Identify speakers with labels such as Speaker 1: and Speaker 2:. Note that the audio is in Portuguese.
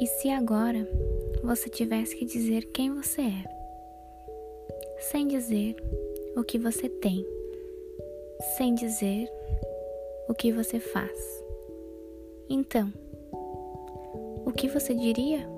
Speaker 1: E se agora você tivesse que dizer quem você é, sem dizer o que você tem, sem dizer o que você faz? Então, o que você diria?